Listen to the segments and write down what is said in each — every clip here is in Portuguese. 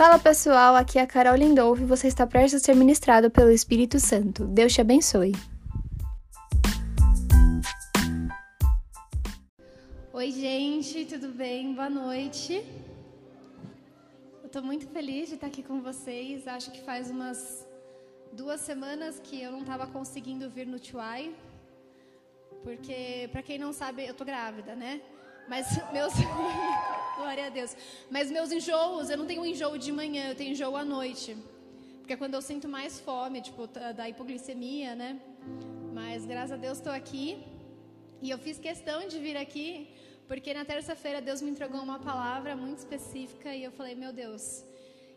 Fala pessoal, aqui é a Carol Lindolfo e você está prestes a ser ministrado pelo Espírito Santo. Deus te abençoe. Oi, gente, tudo bem? Boa noite. Eu estou muito feliz de estar aqui com vocês. Acho que faz umas duas semanas que eu não estava conseguindo vir no Tuai, porque, para quem não sabe, eu tô grávida, né? Mas meus. Glória a Deus. Mas meus enjoos, eu não tenho enjoo de manhã, eu tenho enjoo à noite. Porque é quando eu sinto mais fome, tipo, da hipoglicemia, né? Mas graças a Deus estou aqui. E eu fiz questão de vir aqui, porque na terça-feira Deus me entregou uma palavra muito específica e eu falei: Meu Deus,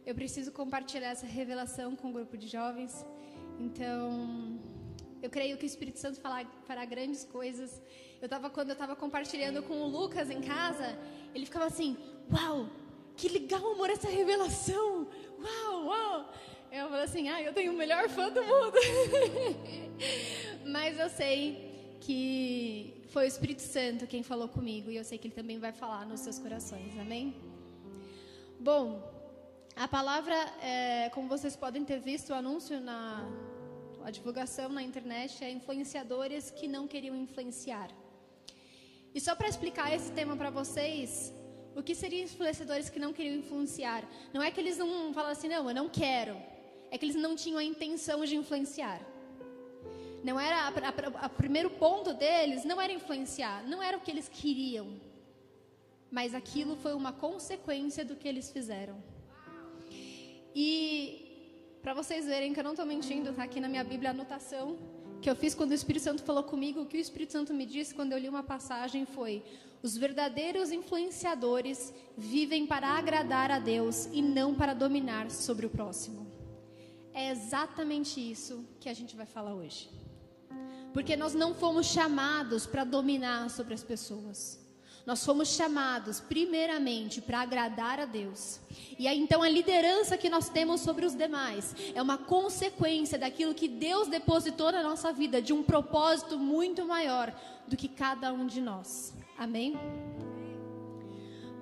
eu preciso compartilhar essa revelação com o grupo de jovens. Então, eu creio que o Espírito Santo fará grandes coisas. Eu tava, quando eu estava compartilhando com o Lucas em casa, ele ficava assim: Uau, que legal, amor, essa revelação! Uau, uau! Eu falei assim: Ah, eu tenho o melhor fã do mundo. Mas eu sei que foi o Espírito Santo quem falou comigo e eu sei que ele também vai falar nos seus corações, amém? Bom, a palavra, é, como vocês podem ter visto o anúncio na a divulgação na internet, é influenciadores que não queriam influenciar. E só para explicar esse tema para vocês, o que seriam influenciadores que não queriam influenciar? Não é que eles não falam assim, não, eu não quero. É que eles não tinham a intenção de influenciar. Não era o primeiro ponto deles não era influenciar, não era o que eles queriam. Mas aquilo foi uma consequência do que eles fizeram. E para vocês verem que eu não estou mentindo, está aqui na minha Bíblia a anotação que eu fiz quando o Espírito Santo falou comigo, o que o Espírito Santo me disse quando eu li uma passagem foi: os verdadeiros influenciadores vivem para agradar a Deus e não para dominar sobre o próximo. É exatamente isso que a gente vai falar hoje. Porque nós não fomos chamados para dominar sobre as pessoas. Nós fomos chamados, primeiramente, para agradar a Deus. E aí, então, a liderança que nós temos sobre os demais é uma consequência daquilo que Deus depositou na nossa vida, de um propósito muito maior do que cada um de nós. Amém?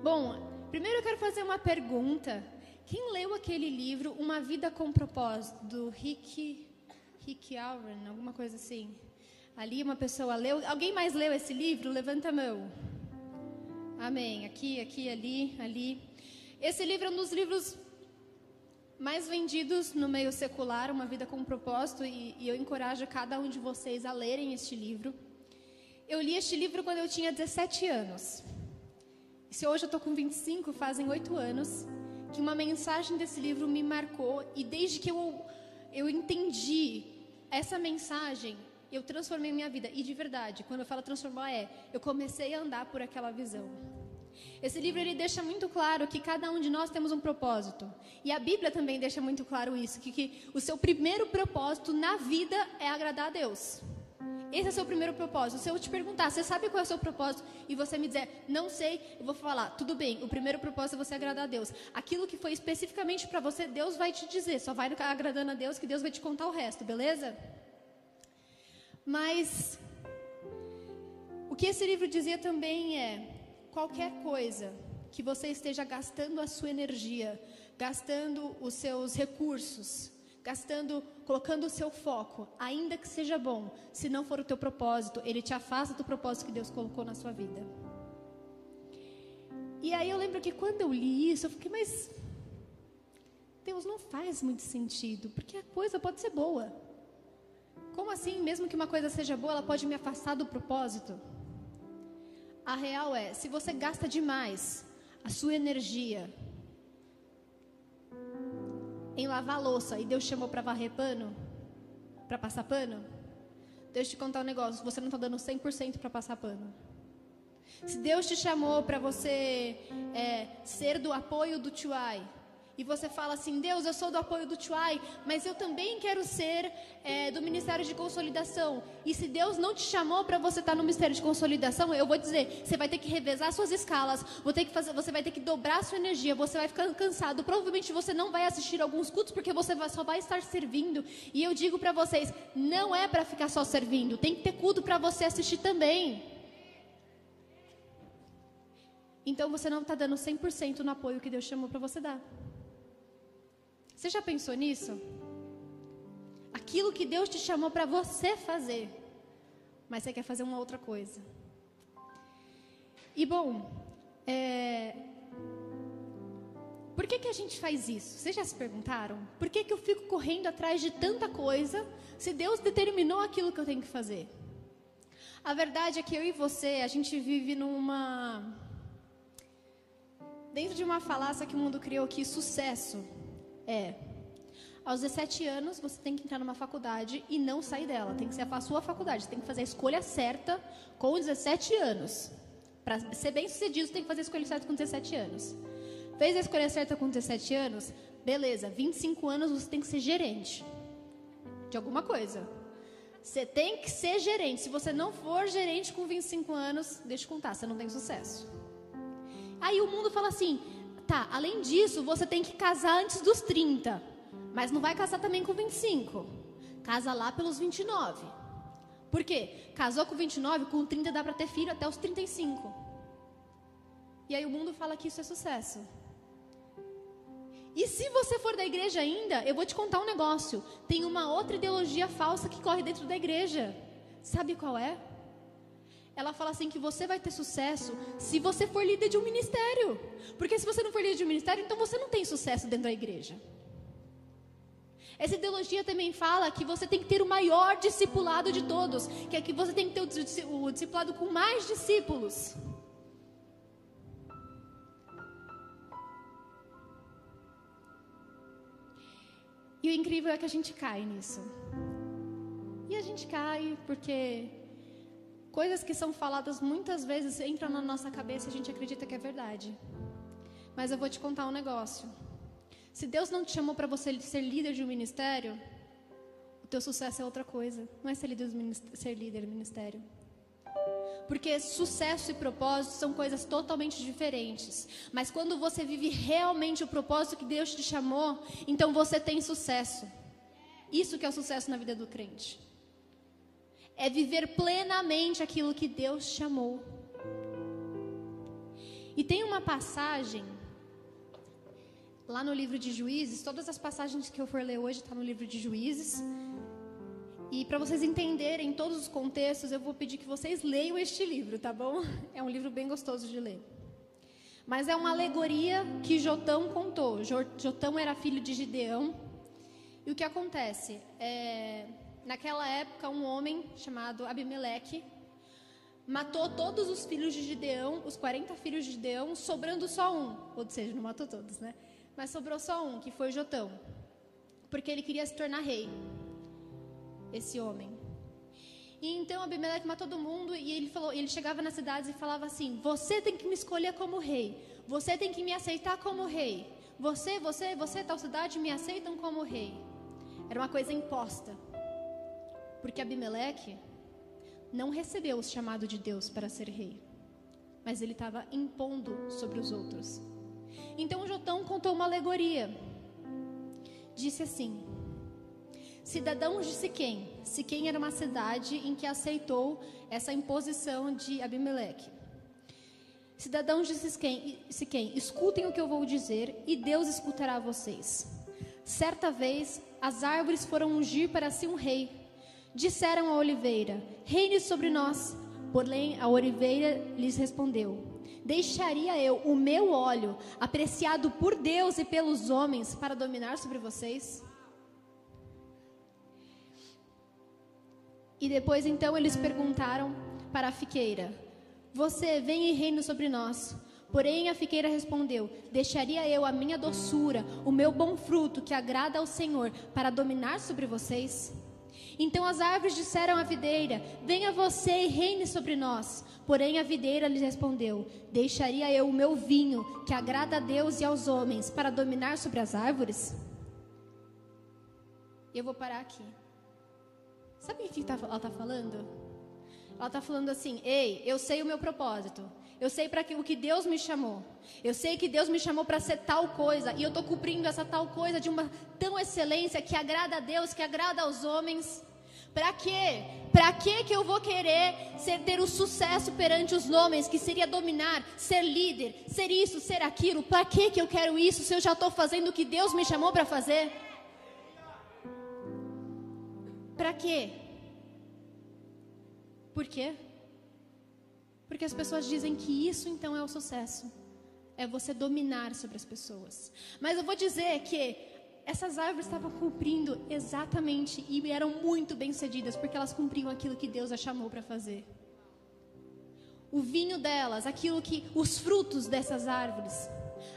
Bom, primeiro eu quero fazer uma pergunta. Quem leu aquele livro, Uma Vida com Propósito, do Rick, Rick Allen, alguma coisa assim? Ali uma pessoa leu. Alguém mais leu esse livro? Levanta a mão. Amém. Aqui, aqui, ali, ali. Esse livro é um dos livros mais vendidos no meio secular, Uma Vida com Propósito, e, e eu encorajo cada um de vocês a lerem este livro. Eu li este livro quando eu tinha 17 anos. Se hoje eu estou com 25, fazem 8 anos, que uma mensagem desse livro me marcou, e desde que eu, eu entendi essa mensagem, eu transformei minha vida. E de verdade, quando eu falo transformar, é eu comecei a andar por aquela visão. Esse livro ele deixa muito claro que cada um de nós temos um propósito. E a Bíblia também deixa muito claro isso, que, que o seu primeiro propósito na vida é agradar a Deus. Esse é o seu primeiro propósito. Se eu te perguntar, você sabe qual é o seu propósito? E você me dizer, não sei, eu vou falar, tudo bem, o primeiro propósito é você agradar a Deus. Aquilo que foi especificamente para você, Deus vai te dizer. Só vai agradando a Deus que Deus vai te contar o resto, beleza? Mas o que esse livro dizia também é: qualquer coisa que você esteja gastando a sua energia, gastando os seus recursos, gastando, colocando o seu foco, ainda que seja bom, se não for o teu propósito, ele te afasta do propósito que Deus colocou na sua vida. E aí eu lembro que quando eu li isso, eu fiquei, mas Deus não faz muito sentido, porque a coisa pode ser boa. Como assim, mesmo que uma coisa seja boa, ela pode me afastar do propósito? A real é, se você gasta demais a sua energia em lavar louça e Deus chamou para varrer pano, para passar pano, Deus te contar um negócio, você não está dando 100% para passar pano. Se Deus te chamou para você é, ser do apoio do Tuai, e você fala assim: Deus, eu sou do apoio do Tuai, mas eu também quero ser é, do Ministério de Consolidação. E se Deus não te chamou para você estar tá no Ministério de Consolidação, eu vou dizer: você vai ter que revezar suas escalas, fazer, você vai ter que dobrar sua energia, você vai ficar cansado. Provavelmente você não vai assistir alguns cultos porque você vai, só vai estar servindo. E eu digo para vocês: não é para ficar só servindo, tem que ter culto para você assistir também. Então você não está dando 100% no apoio que Deus chamou para você dar. Você já pensou nisso? Aquilo que Deus te chamou para você fazer, mas você quer fazer uma outra coisa. E bom, é... por que, que a gente faz isso? Vocês já se perguntaram? Por que, que eu fico correndo atrás de tanta coisa se Deus determinou aquilo que eu tenho que fazer? A verdade é que eu e você, a gente vive numa. Dentro de uma falácia que o mundo criou que sucesso é. Aos 17 anos, você tem que entrar numa faculdade e não sair dela. Tem que ser a sua faculdade. Você tem que fazer a escolha certa com 17 anos. Para ser bem sucedido, você tem que fazer a escolha certa com 17 anos. Fez a escolha certa com 17 anos? Beleza, 25 anos você tem que ser gerente de alguma coisa. Você tem que ser gerente. Se você não for gerente com 25 anos, deixa eu contar, você não tem sucesso. Aí o mundo fala assim: tá, além disso, você tem que casar antes dos 30. Mas não vai casar também com 25. Casa lá pelos 29. Por quê? Casou com 29, com 30 dá para ter filho até os 35. E aí o mundo fala que isso é sucesso. E se você for da igreja ainda, eu vou te contar um negócio. Tem uma outra ideologia falsa que corre dentro da igreja. Sabe qual é? Ela fala assim que você vai ter sucesso se você for líder de um ministério. Porque se você não for líder de um ministério, então você não tem sucesso dentro da igreja. Essa ideologia também fala que você tem que ter o maior discipulado de todos, que é que você tem que ter o discipulado com mais discípulos. E o incrível é que a gente cai nisso. E a gente cai porque coisas que são faladas muitas vezes entram na nossa cabeça e a gente acredita que é verdade. Mas eu vou te contar um negócio. Se Deus não te chamou para você ser líder de um ministério, o teu sucesso é outra coisa. Não é ser líder, ser líder do ministério. Porque sucesso e propósito são coisas totalmente diferentes. Mas quando você vive realmente o propósito que Deus te chamou, então você tem sucesso. Isso que é o sucesso na vida do crente. É viver plenamente aquilo que Deus chamou. E tem uma passagem lá no livro de Juízes, todas as passagens que eu for ler hoje estão tá no livro de Juízes. E para vocês entenderem todos os contextos, eu vou pedir que vocês leiam este livro, tá bom? É um livro bem gostoso de ler. Mas é uma alegoria que Jotão contou. Jotão era filho de Gideão. E o que acontece? É, naquela época, um homem chamado Abimeleque matou todos os filhos de Gideão, os 40 filhos de Gideão, sobrando só um. Ou seja, não matou todos, né? Mas sobrou só um, que foi Jotão. Porque ele queria se tornar rei esse homem. E então Abimeleque matou todo mundo e ele falou, ele chegava nas cidades e falava assim: "Você tem que me escolher como rei. Você tem que me aceitar como rei. Você, você, você tal cidade me aceitam como rei." Era uma coisa imposta. Porque Abimeleque não recebeu o chamado de Deus para ser rei, mas ele estava impondo sobre os outros. Então Jotão contou uma alegoria. Disse assim: Cidadãos de Siquém. Siquém era uma cidade em que aceitou essa imposição de Abimeleque. Cidadãos de Siquém, escutem o que eu vou dizer e Deus escutará vocês. Certa vez, as árvores foram ungir para si um rei. Disseram à oliveira: Reine sobre nós. Porém, a oliveira lhes respondeu: Deixaria eu o meu óleo, apreciado por Deus e pelos homens, para dominar sobre vocês? E depois então eles perguntaram para a fiqueira: Você vem e reina sobre nós. Porém a fiqueira respondeu: Deixaria eu a minha doçura, o meu bom fruto que agrada ao Senhor, para dominar sobre vocês? Então as árvores disseram à videira: Venha você e reine sobre nós. Porém a videira lhes respondeu: Deixaria eu o meu vinho, que agrada a Deus e aos homens, para dominar sobre as árvores? Eu vou parar aqui. Sabe o que tá, ela está falando? Ela está falando assim: Ei, eu sei o meu propósito. Eu sei para o que Deus me chamou. Eu sei que Deus me chamou para ser tal coisa. E eu estou cumprindo essa tal coisa de uma tão excelência que agrada a Deus, que agrada aos homens. Para quê? Para que que eu vou querer ser, ter o sucesso perante os homens, que seria dominar, ser líder, ser isso, ser aquilo? Para que que eu quero isso se eu já estou fazendo o que Deus me chamou para fazer? Para quê? Por quê? Porque as pessoas dizem que isso então é o sucesso. É você dominar sobre as pessoas. Mas eu vou dizer que essas árvores estavam cumprindo exatamente e eram muito bem-sucedidas porque elas cumpriam aquilo que Deus as chamou para fazer. O vinho delas, aquilo que os frutos dessas árvores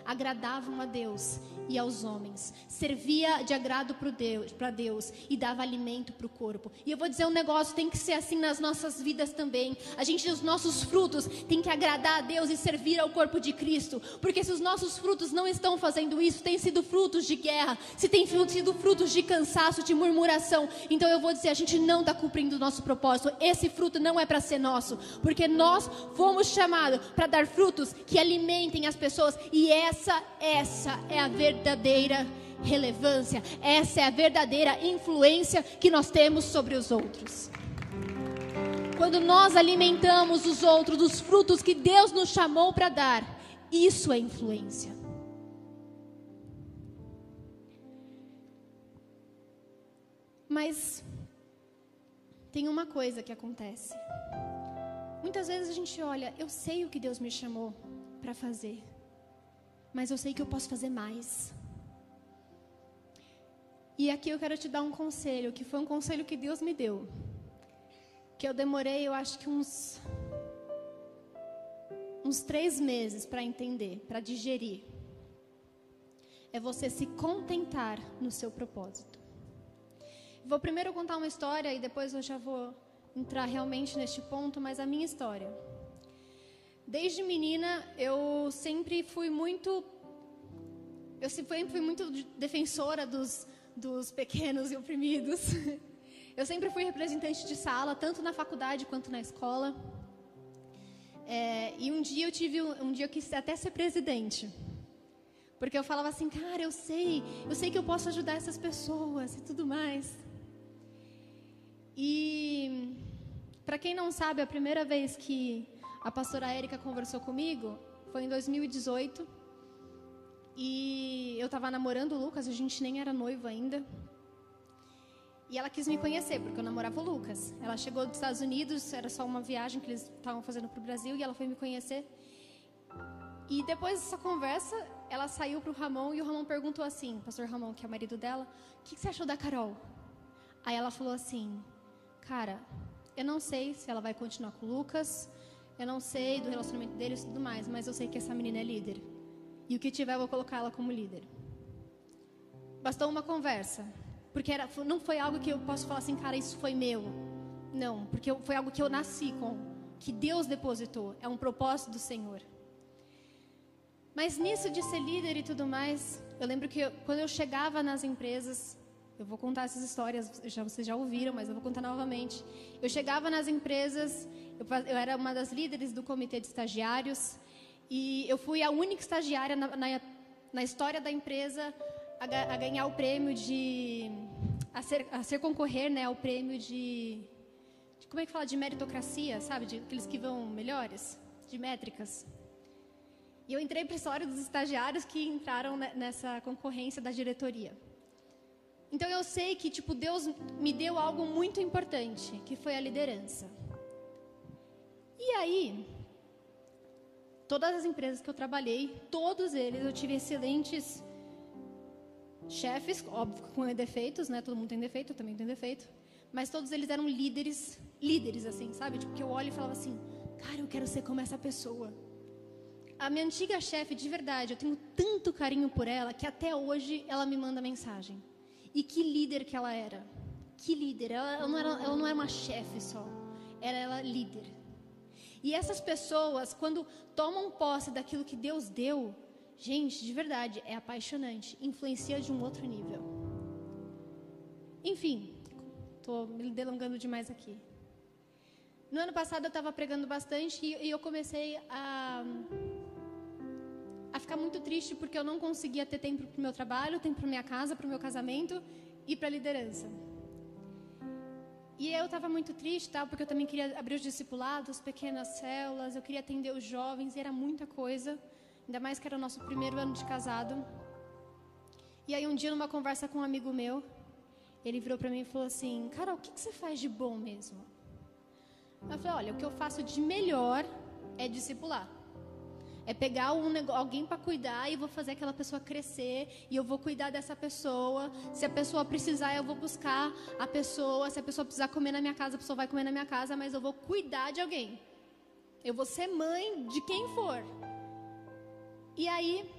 agradavam a Deus e aos homens, servia de agrado para Deus, Deus e dava alimento para o corpo. E eu vou dizer um negócio, tem que ser assim nas nossas vidas também. A gente, os nossos frutos, tem que agradar a Deus e servir ao corpo de Cristo, porque se os nossos frutos não estão fazendo isso, tem sido frutos de guerra, se tem sido frutos de cansaço, de murmuração, então eu vou dizer, a gente não está cumprindo o nosso propósito. Esse fruto não é para ser nosso, porque nós fomos chamados para dar frutos que alimentem as pessoas e essa, essa é a verdadeira relevância, essa é a verdadeira influência que nós temos sobre os outros. Quando nós alimentamos os outros dos frutos que Deus nos chamou para dar, isso é influência. Mas tem uma coisa que acontece. Muitas vezes a gente olha, eu sei o que Deus me chamou para fazer mas eu sei que eu posso fazer mais. E aqui eu quero te dar um conselho, que foi um conselho que Deus me deu. Que eu demorei, eu acho que uns uns três meses para entender, para digerir. É você se contentar no seu propósito. Vou primeiro contar uma história e depois eu já vou entrar realmente neste ponto, mas a minha história. Desde menina, eu sempre fui muito. Eu sempre fui muito defensora dos, dos pequenos e oprimidos. Eu sempre fui representante de sala, tanto na faculdade quanto na escola. É, e um dia eu tive um, dia eu quis até ser presidente. Porque eu falava assim, cara, eu sei, eu sei que eu posso ajudar essas pessoas e tudo mais. E para quem não sabe, a primeira vez que a pastora Érica conversou comigo, foi em 2018. E eu estava namorando o Lucas, a gente nem era noivo ainda. E ela quis me conhecer, porque eu namorava o Lucas. Ela chegou dos Estados Unidos, era só uma viagem que eles estavam fazendo para o Brasil, e ela foi me conhecer. E depois dessa conversa, ela saiu para o Ramon, e o Ramon perguntou assim, pastor Ramon, que é o marido dela, o que, que você achou da Carol? Aí ela falou assim, cara, eu não sei se ela vai continuar com o Lucas, eu não sei do relacionamento deles e tudo mais, mas eu sei que essa menina é líder. E o que tiver, eu vou colocar ela como líder. Bastou uma conversa. Porque era, não foi algo que eu posso falar assim, cara, isso foi meu. Não, porque foi algo que eu nasci com. Que Deus depositou. É um propósito do Senhor. Mas nisso de ser líder e tudo mais, eu lembro que eu, quando eu chegava nas empresas, eu vou contar essas histórias, já, vocês já ouviram, mas eu vou contar novamente. Eu chegava nas empresas eu, eu era uma das líderes do comitê de estagiários e eu fui a única estagiária na, na, na história da empresa a, a, ganhar o prêmio de a ser, a ser concorrer, né, ao prêmio de, de, como é que fala de meritocracia, sabe, de aqueles que vão melhores, de métricas. E eu entrei para a história dos estagiários que entraram nessa concorrência da diretoria. Então eu sei que tipo Deus me deu algo muito importante, que foi a liderança. E aí, todas as empresas que eu trabalhei, todos eles eu tive excelentes chefes, óbvio com defeitos, né? Todo mundo tem defeito, eu também tenho defeito. Mas todos eles eram líderes, líderes assim, sabe? Tipo, que eu olho e falava assim, cara, eu quero ser como essa pessoa. A minha antiga chefe, de verdade, eu tenho tanto carinho por ela que até hoje ela me manda mensagem. E que líder que ela era. Que líder. Ela, ela não, era, ela não era uma chefe só. Era ela líder. E essas pessoas, quando tomam posse daquilo que Deus deu, gente, de verdade, é apaixonante. Influencia de um outro nível. Enfim, estou me delongando demais aqui. No ano passado eu estava pregando bastante e, eu comecei a, a ficar muito triste porque eu não conseguia ter tempo para o meu trabalho, tempo para minha casa, para o meu casamento e para a liderança. E eu estava muito triste, tá? porque eu também queria abrir os discipulados, pequenas células, eu queria atender os jovens, e era muita coisa. Ainda mais que era o nosso primeiro ano de casado. E aí um dia, numa conversa com um amigo meu, ele virou para mim e falou assim: Carol, o que, que você faz de bom mesmo? Eu falei: Olha, o que eu faço de melhor é discipular. É pegar um, alguém para cuidar e vou fazer aquela pessoa crescer e eu vou cuidar dessa pessoa. Se a pessoa precisar, eu vou buscar a pessoa. Se a pessoa precisar comer na minha casa, a pessoa vai comer na minha casa, mas eu vou cuidar de alguém. Eu vou ser mãe de quem for. E aí,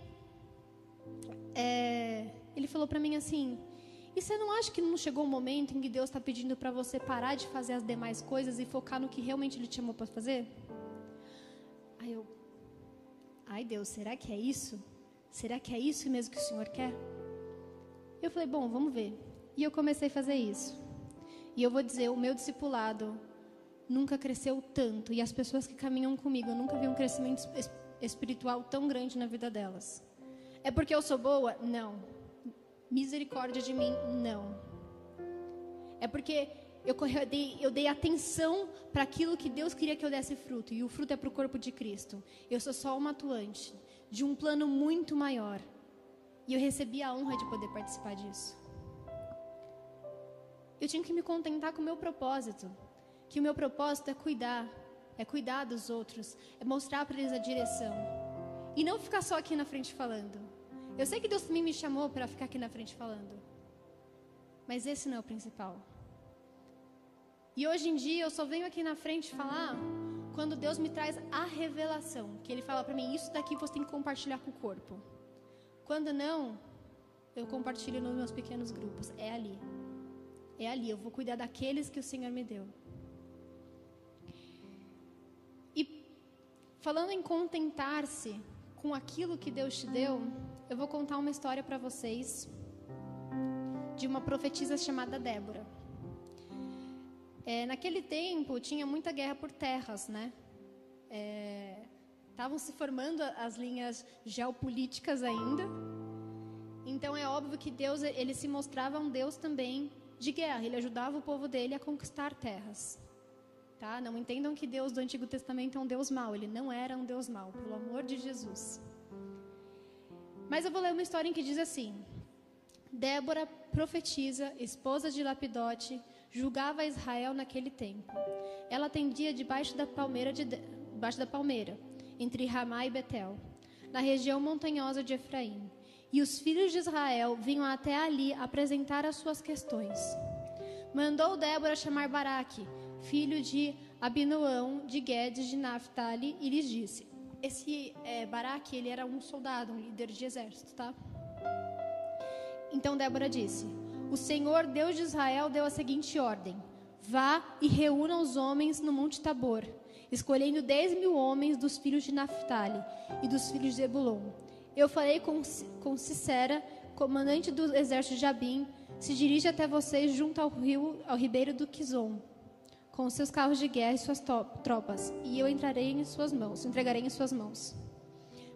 é, ele falou para mim assim: e você não acha que não chegou o momento em que Deus está pedindo para você parar de fazer as demais coisas e focar no que realmente Ele te chamou para fazer? Aí eu, ai Deus, será que é isso? Será que é isso mesmo que o Senhor quer? Eu falei, bom, vamos ver. E eu comecei a fazer isso. E eu vou dizer, o meu discipulado nunca cresceu tanto. E as pessoas que caminham comigo, eu nunca vi um crescimento espiritual tão grande na vida delas. É porque eu sou boa? Não misericórdia de mim, não. É porque eu, eu, dei, eu dei atenção para aquilo que Deus queria que eu desse fruto, e o fruto é para o corpo de Cristo. Eu sou só uma atuante de um plano muito maior, e eu recebi a honra de poder participar disso. Eu tinha que me contentar com o meu propósito, que o meu propósito é cuidar, é cuidar dos outros, é mostrar para eles a direção, e não ficar só aqui na frente falando. Eu sei que Deus também me chamou para ficar aqui na frente falando. Mas esse não é o principal. E hoje em dia eu só venho aqui na frente falar quando Deus me traz a revelação, que Ele fala para mim: isso daqui você tem que compartilhar com o corpo. Quando não, eu compartilho nos meus pequenos grupos. É ali. É ali. Eu vou cuidar daqueles que o Senhor me deu. E falando em contentar-se com aquilo que Deus te deu, eu vou contar uma história para vocês de uma profetisa chamada Débora. É, naquele tempo tinha muita guerra por terras, né? Estavam é, se formando as linhas geopolíticas ainda. Então é óbvio que Deus ele se mostrava um Deus também de guerra. Ele ajudava o povo dele a conquistar terras. Tá? Não entendam que Deus do Antigo Testamento é um Deus mau. Ele não era um Deus mau, pelo amor de Jesus. Mas eu vou ler uma história em que diz assim: Débora, profetiza, esposa de Lapidote, julgava Israel naquele tempo. Ela atendia debaixo da palmeira, de, debaixo da palmeira entre Ramá e Betel, na região montanhosa de Efraim. E os filhos de Israel vinham até ali apresentar as suas questões. Mandou Débora chamar Baraque, filho de Abinoão, de Guedes, de Naphtali, e lhes disse: esse é, Baraque, ele era um soldado, um líder de exército, tá? Então Débora disse: O Senhor, Deus de Israel, deu a seguinte ordem: Vá e reúna os homens no Monte Tabor, escolhendo dez mil homens dos filhos de Naphtali e dos filhos de Ebulon. Eu falei com, com Cicera, comandante do exército de Jabim, se dirige até vocês junto ao rio, ao ribeiro do Quizon com seus carros de guerra e suas tropas, e eu entrarei em suas mãos, entregarei em suas mãos.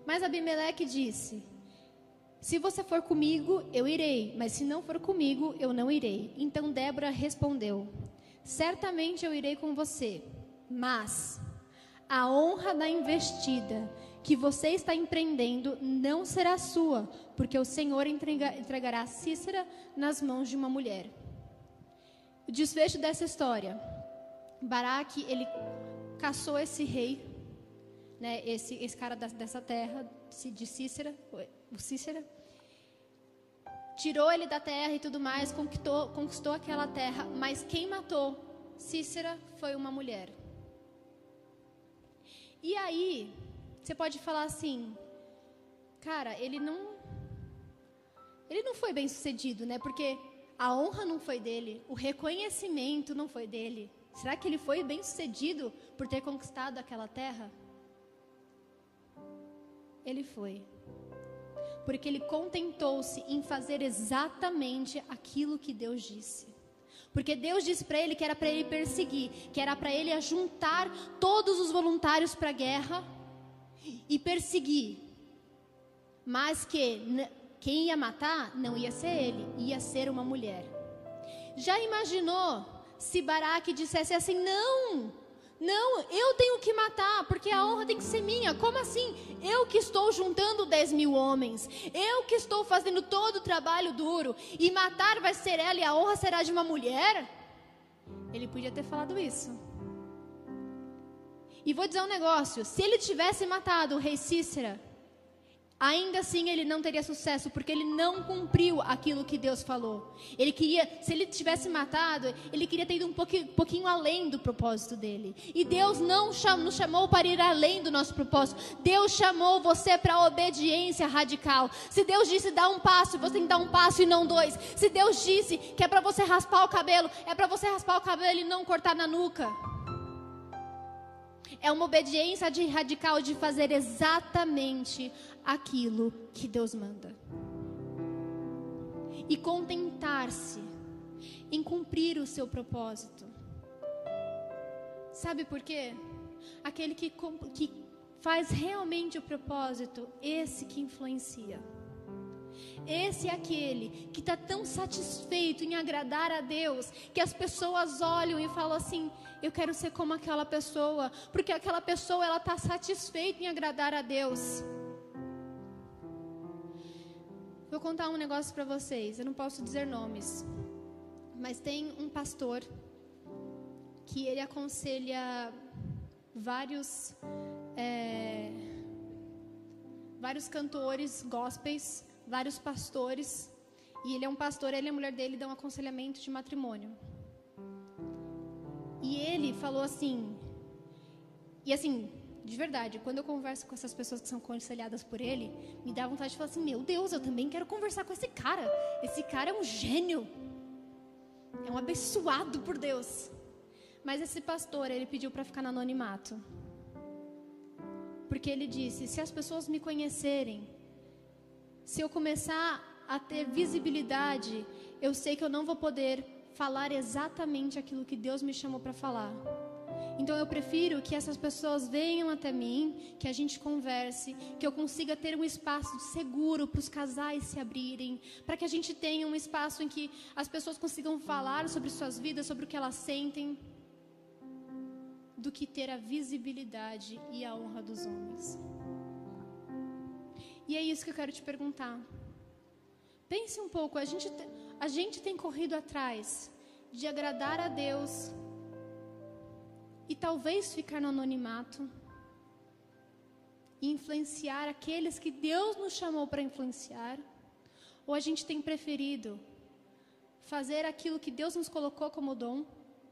Mas Abimeleque disse: Se você for comigo, eu irei, mas se não for comigo, eu não irei. Então Débora respondeu: Certamente eu irei com você, mas a honra da investida que você está empreendendo não será sua, porque o Senhor entrega, entregará Cícera nas mãos de uma mulher. O desfecho dessa história Baraque, ele caçou esse rei, né, esse, esse cara da, dessa terra, de Cícera, o Cícera, tirou ele da terra e tudo mais, conquistou, conquistou aquela terra, mas quem matou Cícera foi uma mulher. E aí, você pode falar assim, cara, ele não, ele não foi bem sucedido, né? Porque a honra não foi dele, o reconhecimento não foi dele. Será que ele foi bem sucedido por ter conquistado aquela terra? Ele foi. Porque ele contentou-se em fazer exatamente aquilo que Deus disse. Porque Deus disse para ele que era para ele perseguir, que era para ele juntar todos os voluntários para a guerra e perseguir. Mas que quem ia matar não ia ser ele, ia ser uma mulher. Já imaginou se Baraque dissesse assim: não, não, eu tenho que matar, porque a honra tem que ser minha. Como assim? Eu que estou juntando 10 mil homens, eu que estou fazendo todo o trabalho duro, e matar vai ser ela e a honra será de uma mulher? Ele podia ter falado isso. E vou dizer um negócio: se ele tivesse matado o rei Cícera, ainda assim ele não teria sucesso, porque ele não cumpriu aquilo que Deus falou. Ele queria, se ele tivesse matado, ele queria ter ido um pouquinho, pouquinho além do propósito dele. E Deus não cham, nos chamou para ir além do nosso propósito. Deus chamou você para obediência radical. Se Deus disse dá um passo, você tem que dar um passo e não dois. Se Deus disse que é para você raspar o cabelo, é para você raspar o cabelo e não cortar na nuca. É uma obediência de radical de fazer exatamente aquilo que Deus manda. E contentar-se em cumprir o seu propósito. Sabe por quê? Aquele que, que faz realmente o propósito, esse que influencia. Esse é aquele que está tão satisfeito em agradar a Deus que as pessoas olham e falam assim: eu quero ser como aquela pessoa, porque aquela pessoa ela está satisfeita em agradar a Deus. Vou contar um negócio para vocês. Eu não posso dizer nomes, mas tem um pastor que ele aconselha vários é, vários cantores gospels, vários pastores. E ele é um pastor, ele e a mulher dele dão aconselhamento de matrimônio. E ele falou assim, e assim, de verdade, quando eu converso com essas pessoas que são aconselhadas por ele, me dá vontade de falar assim: meu Deus, eu também quero conversar com esse cara. Esse cara é um gênio. É um abençoado por Deus. Mas esse pastor, ele pediu para ficar no anonimato. Porque ele disse: se as pessoas me conhecerem, se eu começar a ter visibilidade, eu sei que eu não vou poder falar exatamente aquilo que Deus me chamou para falar. Então eu prefiro que essas pessoas venham até mim, que a gente converse, que eu consiga ter um espaço seguro para os casais se abrirem, para que a gente tenha um espaço em que as pessoas consigam falar sobre suas vidas, sobre o que elas sentem, do que ter a visibilidade e a honra dos homens. E é isso que eu quero te perguntar. Pense um pouco, a gente, a gente tem corrido atrás de agradar a Deus e talvez ficar no anonimato e influenciar aqueles que Deus nos chamou para influenciar, ou a gente tem preferido fazer aquilo que Deus nos colocou como dom.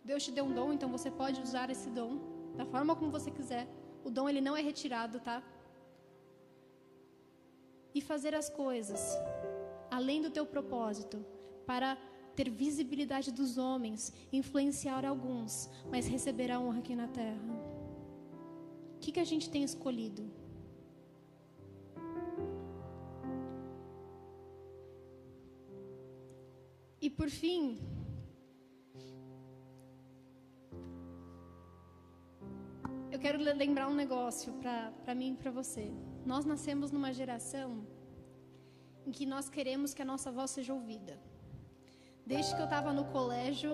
Deus te deu um dom, então você pode usar esse dom da forma como você quiser. O dom ele não é retirado, tá? E fazer as coisas além do teu propósito para ter visibilidade dos homens, influenciar alguns, mas receber a honra aqui na terra? O que, que a gente tem escolhido? E por fim, eu quero lembrar um negócio para mim e para você. Nós nascemos numa geração em que nós queremos que a nossa voz seja ouvida. Desde que eu estava no colégio,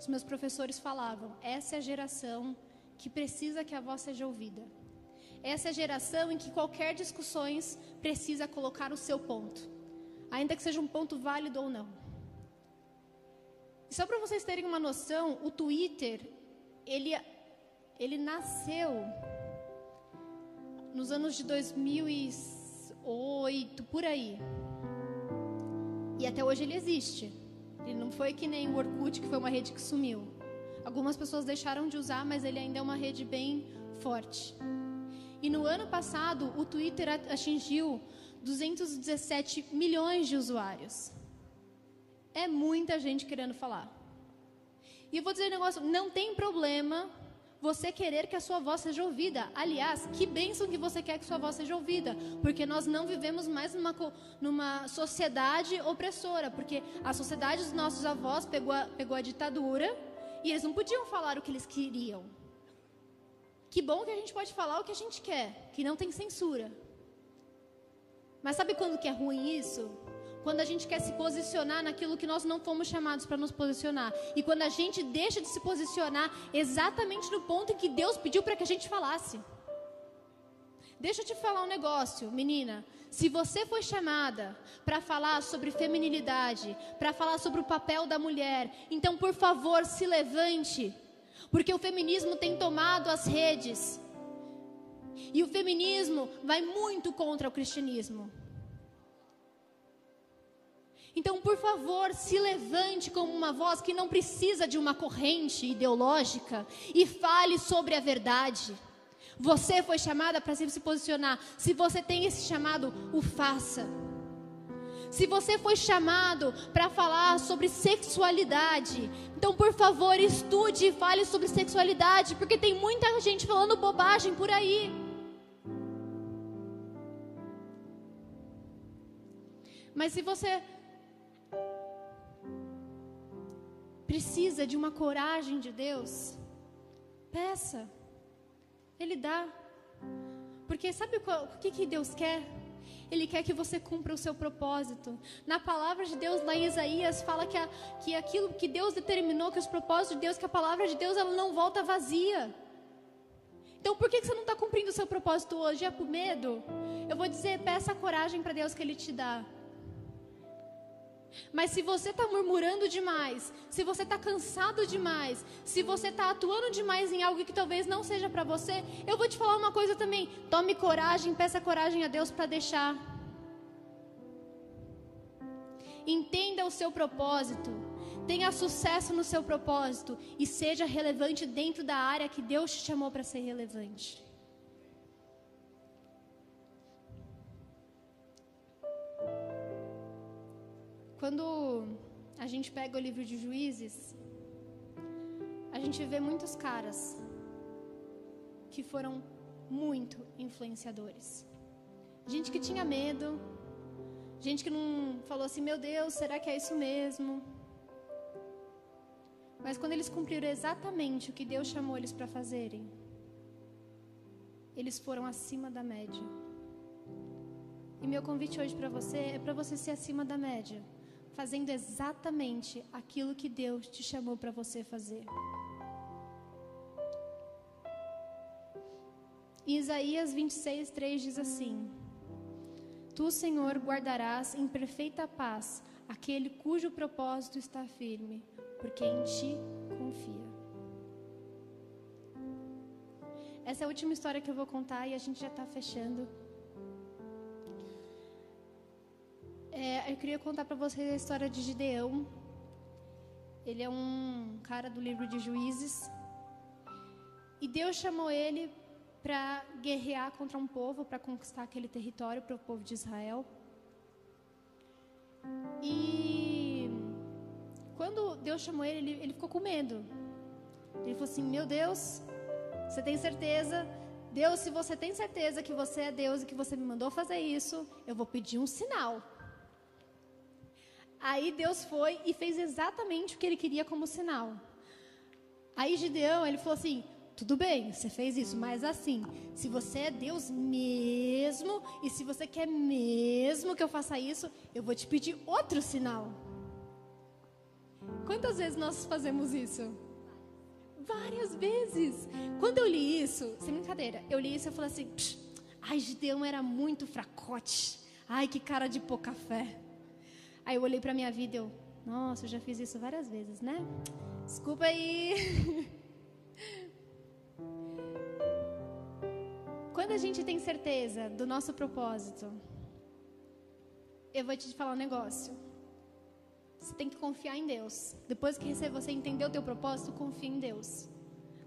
os meus professores falavam: essa é a geração que precisa que a voz seja ouvida. Essa é a geração em que qualquer discussões precisa colocar o seu ponto, ainda que seja um ponto válido ou não. E só para vocês terem uma noção, o Twitter, ele, ele nasceu nos anos de 2008, por aí. E até hoje ele existe. Ele não foi que nem o Orkut, que foi uma rede que sumiu. Algumas pessoas deixaram de usar, mas ele ainda é uma rede bem forte. E no ano passado, o Twitter atingiu 217 milhões de usuários. É muita gente querendo falar. E eu vou dizer um negócio: não tem problema você querer que a sua voz seja ouvida. Aliás, que bênção que você quer que sua voz seja ouvida, porque nós não vivemos mais numa, numa sociedade opressora, porque a sociedade dos nossos avós pegou a, pegou a ditadura e eles não podiam falar o que eles queriam. Que bom que a gente pode falar o que a gente quer, que não tem censura. Mas sabe quando que é ruim isso? Quando a gente quer se posicionar naquilo que nós não fomos chamados para nos posicionar. E quando a gente deixa de se posicionar exatamente no ponto em que Deus pediu para que a gente falasse. Deixa eu te falar um negócio, menina. Se você foi chamada para falar sobre feminilidade, para falar sobre o papel da mulher, então por favor se levante, porque o feminismo tem tomado as redes. E o feminismo vai muito contra o cristianismo. Então, por favor, se levante como uma voz que não precisa de uma corrente ideológica e fale sobre a verdade. Você foi chamada para sempre se posicionar. Se você tem esse chamado, o faça. Se você foi chamado para falar sobre sexualidade, então por favor estude e fale sobre sexualidade, porque tem muita gente falando bobagem por aí. Mas se você precisa de uma coragem de Deus, peça. Ele dá. Porque sabe qual, o que, que Deus quer? Ele quer que você cumpra o seu propósito. Na palavra de Deus, lá em Isaías, fala que, a, que aquilo que Deus determinou, que os propósitos de Deus, que a palavra de Deus, ela não volta vazia. Então, por que, que você não está cumprindo o seu propósito hoje? É por medo? Eu vou dizer, peça a coragem para Deus que Ele te dá. Mas se você está murmurando demais, se você está cansado demais, se você está atuando demais em algo que talvez não seja para você, eu vou te falar uma coisa também. Tome coragem, peça coragem a Deus para deixar. Entenda o seu propósito. Tenha sucesso no seu propósito e seja relevante dentro da área que Deus te chamou para ser relevante. Quando a gente pega o livro de Juízes, a gente vê muitos caras que foram muito influenciadores. Gente que tinha medo, gente que não falou assim: meu Deus, será que é isso mesmo? Mas quando eles cumpriram exatamente o que Deus chamou eles para fazerem, eles foram acima da média. E meu convite hoje para você é para você ser acima da média fazendo exatamente aquilo que Deus te chamou para você fazer. Isaías 26, 3 diz assim: Tu, Senhor, guardarás em perfeita paz aquele cujo propósito está firme, porque em ti confia. Essa é a última história que eu vou contar e a gente já está fechando. É, eu queria contar para vocês a história de Gideão. Ele é um cara do livro de Juízes. E Deus chamou ele para guerrear contra um povo, para conquistar aquele território para o povo de Israel. E quando Deus chamou ele, ele, ele ficou com medo. Ele falou assim: Meu Deus, você tem certeza? Deus, se você tem certeza que você é Deus e que você me mandou fazer isso, eu vou pedir um sinal. Aí Deus foi e fez exatamente o que ele queria como sinal. Aí Gideão, ele falou assim: tudo bem, você fez isso, mas assim, se você é Deus mesmo e se você quer mesmo que eu faça isso, eu vou te pedir outro sinal. Quantas vezes nós fazemos isso? Várias vezes. Quando eu li isso, sem brincadeira, eu li isso e falei assim: ai, Gideão era muito fracote. Ai, que cara de pouca fé. Aí eu olhei para minha vida e eu, nossa, eu já fiz isso várias vezes, né? Desculpa aí. Quando a gente tem certeza do nosso propósito, eu vou te falar um negócio. Você tem que confiar em Deus. Depois que você entender o teu propósito, confia em Deus.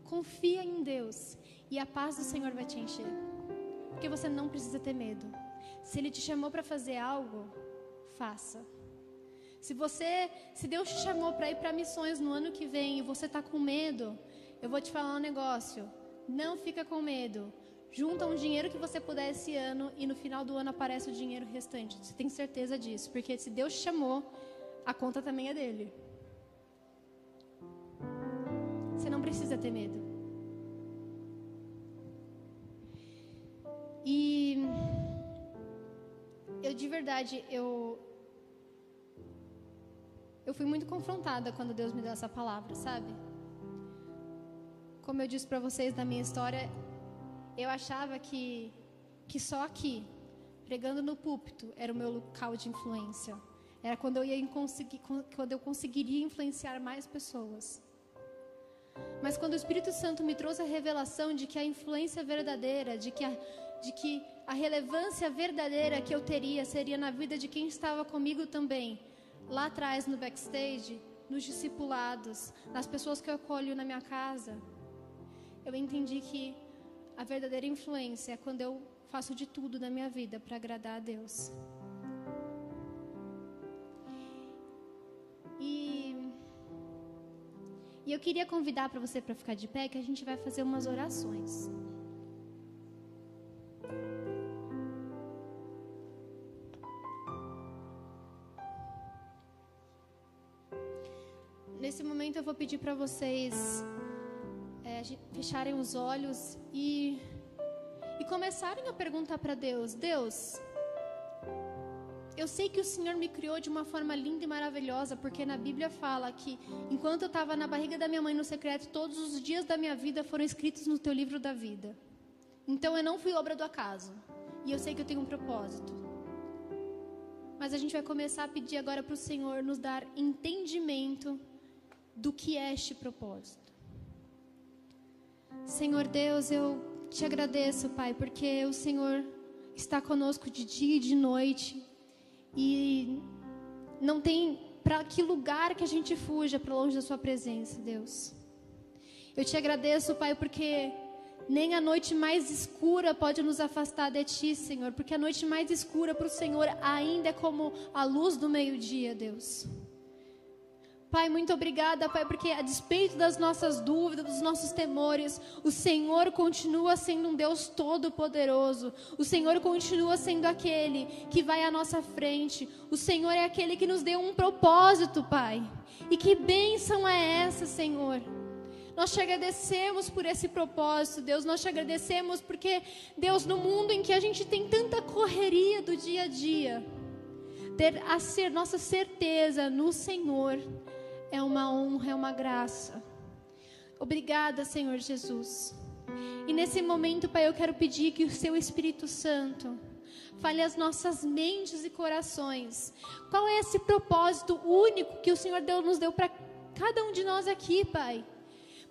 Confia em Deus e a paz do Senhor vai te encher. Porque você não precisa ter medo. Se ele te chamou para fazer algo, faça. Se você, se Deus te chamou para ir para missões no ano que vem e você está com medo, eu vou te falar um negócio. Não fica com medo. Junta um dinheiro que você puder esse ano e no final do ano aparece o dinheiro restante. Você tem certeza disso? Porque se Deus te chamou, a conta também é dele. Você não precisa ter medo. E eu de verdade, eu eu fui muito confrontada quando Deus me deu essa palavra, sabe? Como eu disse para vocês da minha história, eu achava que que só aqui, pregando no púlpito, era o meu local de influência. Era quando eu ia conseguir, quando eu conseguiria influenciar mais pessoas. Mas quando o Espírito Santo me trouxe a revelação de que a influência verdadeira, de que a, de que a relevância verdadeira que eu teria seria na vida de quem estava comigo também, lá atrás no backstage, nos discipulados, nas pessoas que eu acolho na minha casa, eu entendi que a verdadeira influência é quando eu faço de tudo na minha vida para agradar a Deus. E, e eu queria convidar para você para ficar de pé que a gente vai fazer umas orações. Eu vou pedir para vocês é, fecharem os olhos e, e começarem a perguntar para Deus: Deus, eu sei que o Senhor me criou de uma forma linda e maravilhosa, porque na Bíblia fala que enquanto eu estava na barriga da minha mãe no secreto, todos os dias da minha vida foram escritos no teu livro da vida. Então eu não fui obra do acaso. E eu sei que eu tenho um propósito. Mas a gente vai começar a pedir agora para o Senhor nos dar entendimento do que é este propósito. Senhor Deus, eu te agradeço, Pai, porque o Senhor está conosco de dia e de noite e não tem para que lugar que a gente fuja para longe da Sua presença, Deus. Eu te agradeço, Pai, porque nem a noite mais escura pode nos afastar de Ti, Senhor, porque a noite mais escura para o Senhor ainda é como a luz do meio-dia, Deus. Pai, muito obrigada, Pai, porque a despeito das nossas dúvidas, dos nossos temores, o Senhor continua sendo um Deus todo-poderoso. O Senhor continua sendo aquele que vai à nossa frente. O Senhor é aquele que nos deu um propósito, Pai. E que bênção é essa, Senhor? Nós te agradecemos por esse propósito, Deus. Nós te agradecemos porque, Deus, no mundo em que a gente tem tanta correria do dia a dia, ter a ser nossa certeza no Senhor é uma honra, é uma graça. Obrigada, Senhor Jesus. E nesse momento, Pai, eu quero pedir que o Seu Espírito Santo fale as nossas mentes e corações. Qual é esse propósito único que o Senhor Deus nos deu para cada um de nós aqui, Pai?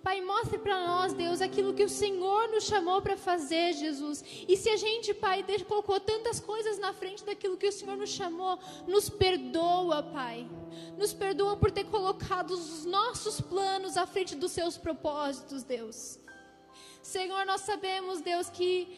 Pai, mostre para nós, Deus, aquilo que o Senhor nos chamou para fazer, Jesus. E se a gente, Pai, colocou tantas coisas na frente daquilo que o Senhor nos chamou, nos perdoa, Pai. Nos perdoa por ter colocado os nossos planos à frente dos seus propósitos, Deus. Senhor, nós sabemos, Deus, que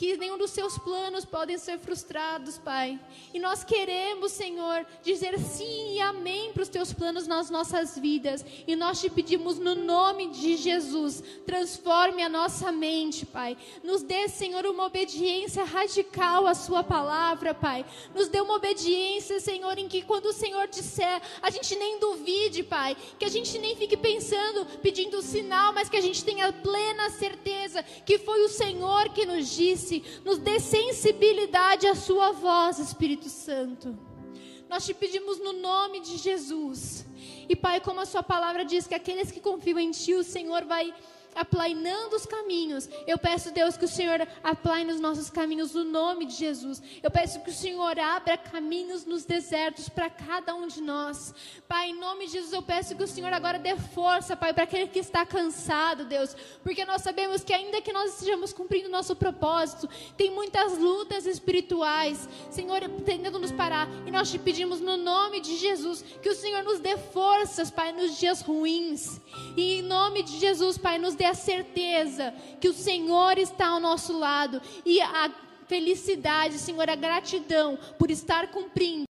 que nenhum dos seus planos podem ser frustrados, Pai. E nós queremos, Senhor, dizer sim e amém para os teus planos nas nossas vidas. E nós te pedimos no nome de Jesus, transforme a nossa mente, Pai. Nos dê, Senhor, uma obediência radical à sua palavra, Pai. Nos dê uma obediência, Senhor, em que quando o Senhor disser, a gente nem duvide, Pai. Que a gente nem fique pensando, pedindo sinal, mas que a gente tenha plena certeza que foi o Senhor que nos disse nos dê sensibilidade à Sua voz, Espírito Santo. Nós te pedimos no nome de Jesus. E Pai, como a Sua palavra diz que aqueles que confiam em Ti, o Senhor vai aplainando os caminhos. Eu peço, Deus, que o Senhor aplaine os nossos caminhos no nome de Jesus. Eu peço que o Senhor abra caminhos nos desertos para cada um de nós. Pai, em nome de Jesus, eu peço que o Senhor agora dê força, Pai, para aquele que está cansado, Deus. Porque nós sabemos que ainda que nós estejamos cumprindo nosso propósito, tem muitas lutas espirituais, Senhor, tentando nos parar. E nós te pedimos no nome de Jesus que o Senhor nos dê forças, Pai, nos dias ruins. E em nome de Jesus, Pai, nos ter a certeza que o Senhor está ao nosso lado e a felicidade, Senhor, a gratidão por estar cumprindo